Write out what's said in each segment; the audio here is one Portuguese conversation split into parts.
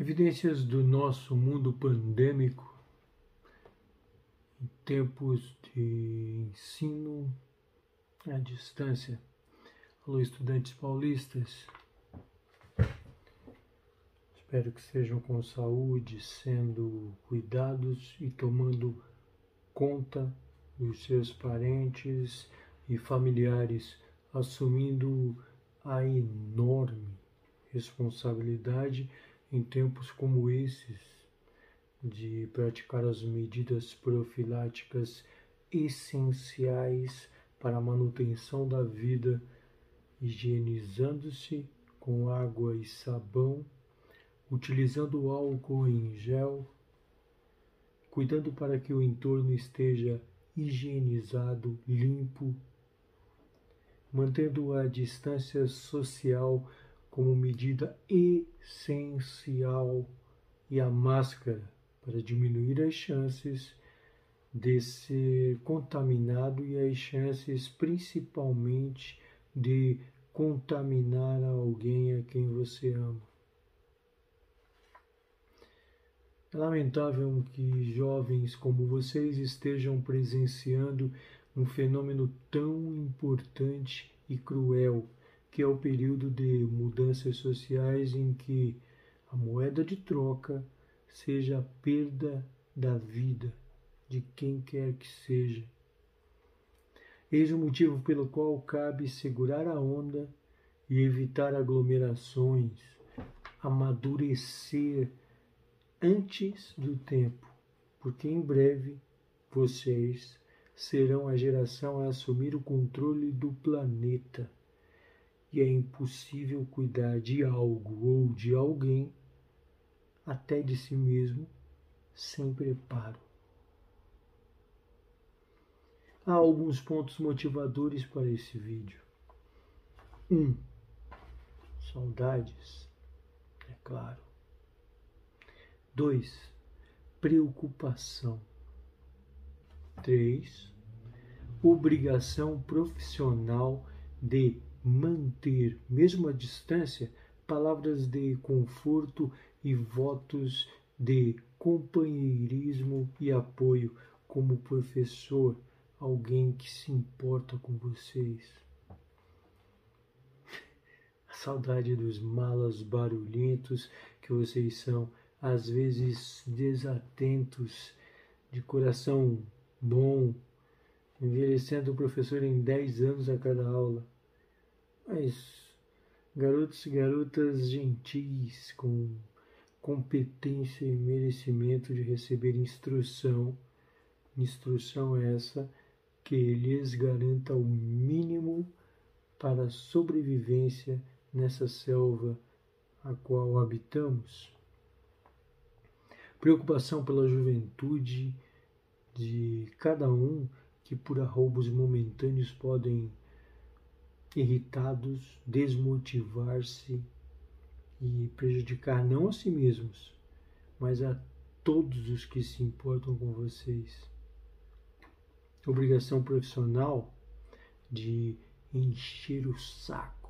Evidências do nosso mundo pandêmico em tempos de ensino à distância. Alô, estudantes paulistas. Espero que estejam com saúde, sendo cuidados e tomando conta dos seus parentes e familiares, assumindo a enorme responsabilidade em tempos como esses, de praticar as medidas profiláticas essenciais para a manutenção da vida, higienizando-se com água e sabão, utilizando álcool em gel, cuidando para que o entorno esteja higienizado, limpo, mantendo a distância social como medida essencial e a máscara para diminuir as chances de ser contaminado e as chances principalmente de contaminar alguém a quem você ama. É lamentável que jovens como vocês estejam presenciando um fenômeno tão importante e cruel que é o período de mudanças sociais em que a moeda de troca seja a perda da vida de quem quer que seja. Eis o motivo pelo qual cabe segurar a onda e evitar aglomerações, amadurecer antes do tempo, porque em breve vocês serão a geração a assumir o controle do planeta e é impossível cuidar de algo ou de alguém, até de si mesmo, sem preparo. Há alguns pontos motivadores para esse vídeo. 1. Um, saudades, é claro. 2. Preocupação. 3. Obrigação profissional de manter, mesmo à distância, palavras de conforto e votos de companheirismo e apoio como professor, alguém que se importa com vocês. A saudade dos malas barulhentos que vocês são, às vezes desatentos, de coração bom, envelhecendo o professor em 10 anos a cada aula mas garotos e garotas gentis, com competência e merecimento de receber instrução, instrução essa que lhes garanta o mínimo para a sobrevivência nessa selva a qual habitamos. Preocupação pela juventude de cada um que por arroubos momentâneos podem irritados, desmotivar-se e prejudicar não a si mesmos, mas a todos os que se importam com vocês. Obrigação profissional de encher o saco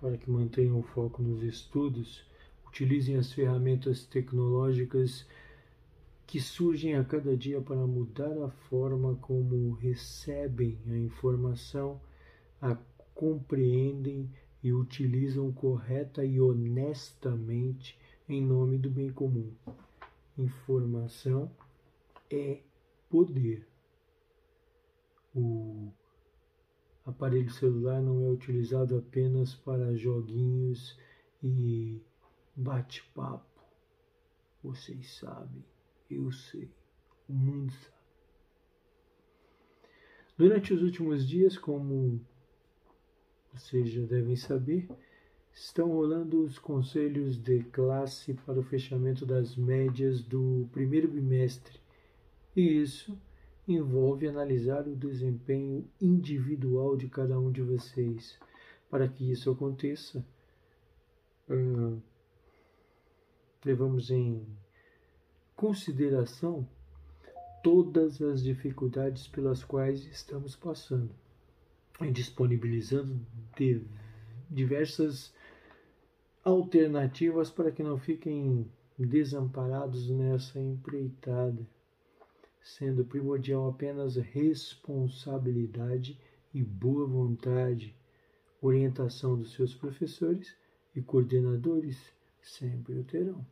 para que mantenham o foco nos estudos, utilizem as ferramentas tecnológicas que surgem a cada dia para mudar a forma como recebem a informação a compreendem e utilizam correta e honestamente em nome do bem comum. Informação é poder. O aparelho celular não é utilizado apenas para joguinhos e bate-papo. Vocês sabem, eu sei, o mundo sabe. Durante os últimos dias, como vocês já devem saber, estão rolando os conselhos de classe para o fechamento das médias do primeiro bimestre. E isso envolve analisar o desempenho individual de cada um de vocês. Para que isso aconteça, levamos em consideração todas as dificuldades pelas quais estamos passando disponibilizando diversas alternativas para que não fiquem desamparados nessa empreitada, sendo primordial apenas responsabilidade e boa vontade, orientação dos seus professores e coordenadores sempre o terão.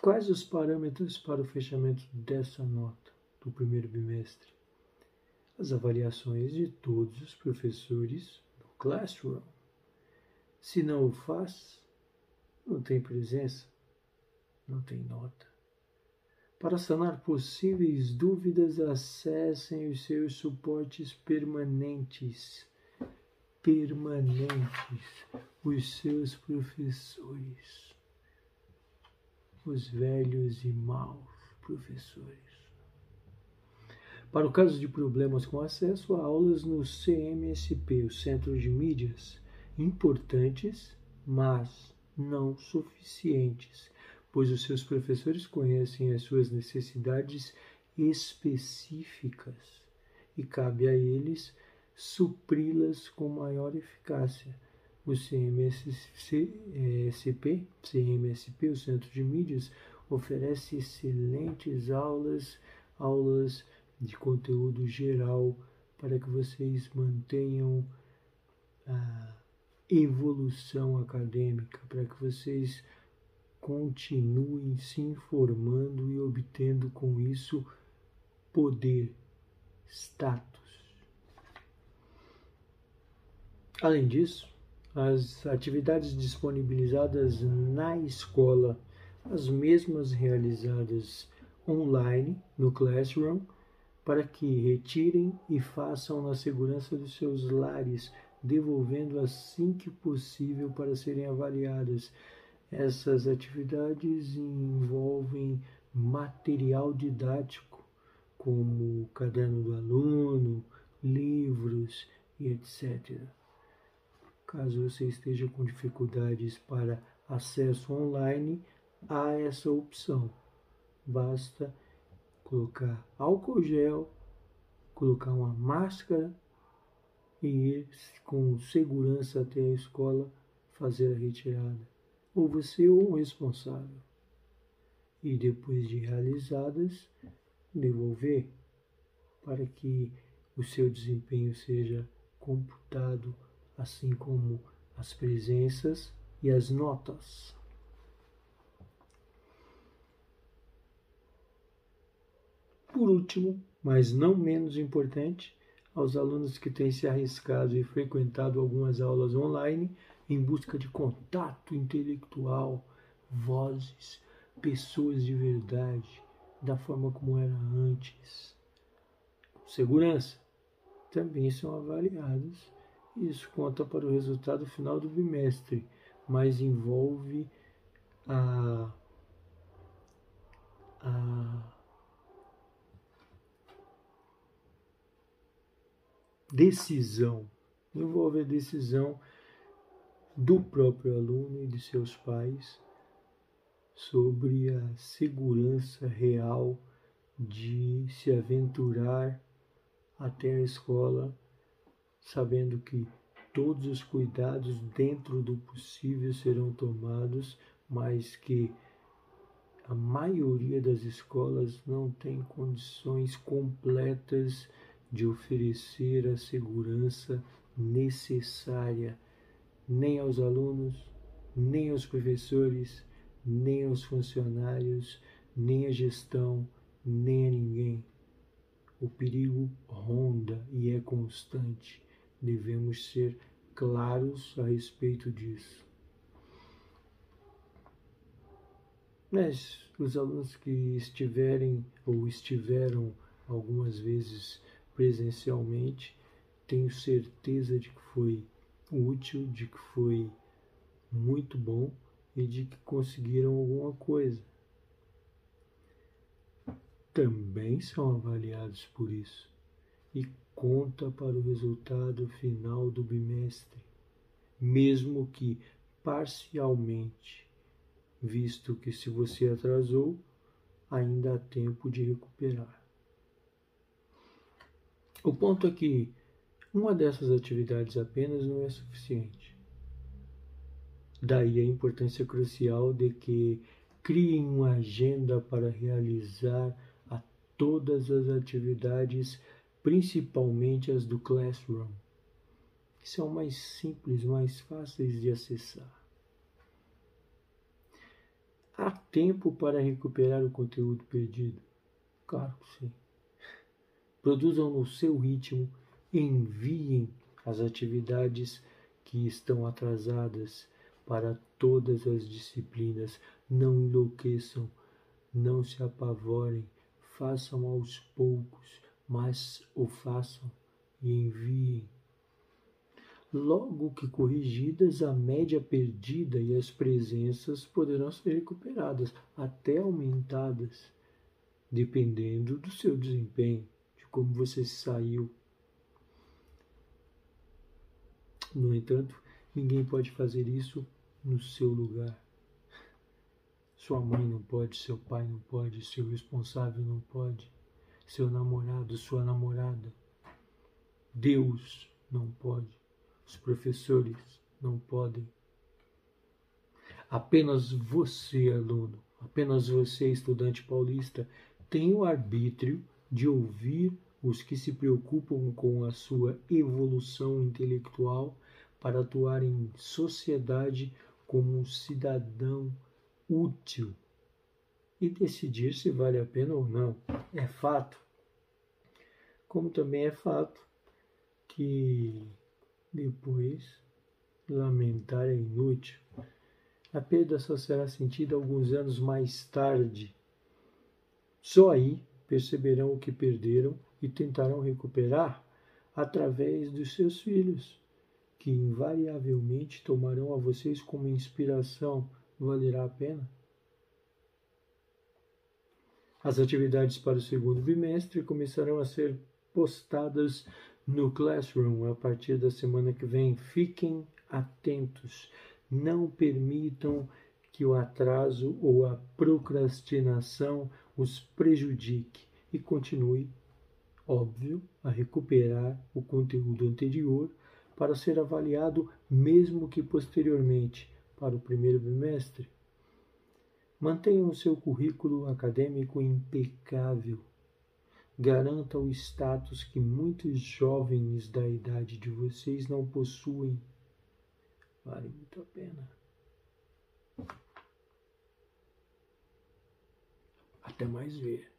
Quais os parâmetros para o fechamento dessa nota do primeiro bimestre? As avaliações de todos os professores do Classroom. Se não o faz, não tem presença, não tem nota. Para sanar possíveis dúvidas, acessem os seus suportes permanentes. Permanentes, os seus professores os velhos e maus professores. Para o caso de problemas com acesso a aulas no CMSP, o Centro de Mídias, importantes, mas não suficientes, pois os seus professores conhecem as suas necessidades específicas e cabe a eles supri-las com maior eficácia. O CMSP, CMSP, o Centro de Mídias, oferece excelentes aulas, aulas de conteúdo geral para que vocês mantenham a evolução acadêmica, para que vocês continuem se informando e obtendo com isso poder, status. Além disso, as atividades disponibilizadas na escola, as mesmas realizadas online no Classroom, para que retirem e façam na segurança dos seus lares, devolvendo assim que possível para serem avaliadas. Essas atividades envolvem material didático, como o caderno do aluno, livros e etc. Caso você esteja com dificuldades para acesso online, há essa opção. Basta colocar álcool gel, colocar uma máscara e ir com segurança até a escola fazer a retirada. Ou você ou o responsável. E depois de realizadas, devolver para que o seu desempenho seja computado assim como as presenças e as notas. Por último, mas não menos importante, aos alunos que têm se arriscado e frequentado algumas aulas online em busca de contato intelectual, vozes, pessoas de verdade, da forma como era antes. Segurança também são avaliados isso conta para o resultado final do bimestre, mas envolve a, a decisão, envolve a decisão do próprio aluno e de seus pais sobre a segurança real de se aventurar até a escola sabendo que todos os cuidados dentro do possível serão tomados, mas que a maioria das escolas não tem condições completas de oferecer a segurança necessária nem aos alunos, nem aos professores, nem aos funcionários, nem à gestão, nem a ninguém. O perigo ronda e é constante devemos ser claros a respeito disso. Mas os alunos que estiverem ou estiveram algumas vezes presencialmente, tenho certeza de que foi útil, de que foi muito bom e de que conseguiram alguma coisa. Também são avaliados por isso. E conta para o resultado final do bimestre, mesmo que parcialmente, visto que se você atrasou, ainda há tempo de recuperar. O ponto é que uma dessas atividades apenas não é suficiente. Daí a importância crucial de que criem uma agenda para realizar a todas as atividades, principalmente as do Classroom, que são mais simples, mais fáceis de acessar. Há tempo para recuperar o conteúdo perdido? Claro que sim. Produzam no seu ritmo, enviem as atividades que estão atrasadas para todas as disciplinas. Não enlouqueçam, não se apavorem, façam aos poucos, mas o façam e enviem. Logo que corrigidas, a média perdida e as presenças poderão ser recuperadas, até aumentadas, dependendo do seu desempenho, de como você saiu. No entanto, ninguém pode fazer isso no seu lugar. Sua mãe não pode, seu pai não pode, seu responsável não pode, seu namorado, sua namorada. Deus não pode. Os professores não podem. Apenas você, aluno, apenas você, estudante paulista, tem o arbítrio de ouvir os que se preocupam com a sua evolução intelectual para atuar em sociedade como um cidadão útil e decidir se vale a pena ou não. É fato. Como também é fato que depois, lamentar é inútil. A perda só será sentida alguns anos mais tarde. Só aí perceberão o que perderam e tentarão recuperar através dos seus filhos, que invariavelmente tomarão a vocês como inspiração. Valerá a pena? As atividades para o segundo bimestre começarão a ser postadas no Classroom a partir da semana que vem. Fiquem atentos. Não permitam que o atraso ou a procrastinação os prejudique e continue, óbvio, a recuperar o conteúdo anterior para ser avaliado, mesmo que posteriormente, para o primeiro bimestre. Mantenham o seu currículo acadêmico impecável garanta o status que muitos jovens da idade de vocês não possuem. Vale muito a pena. Até mais ver.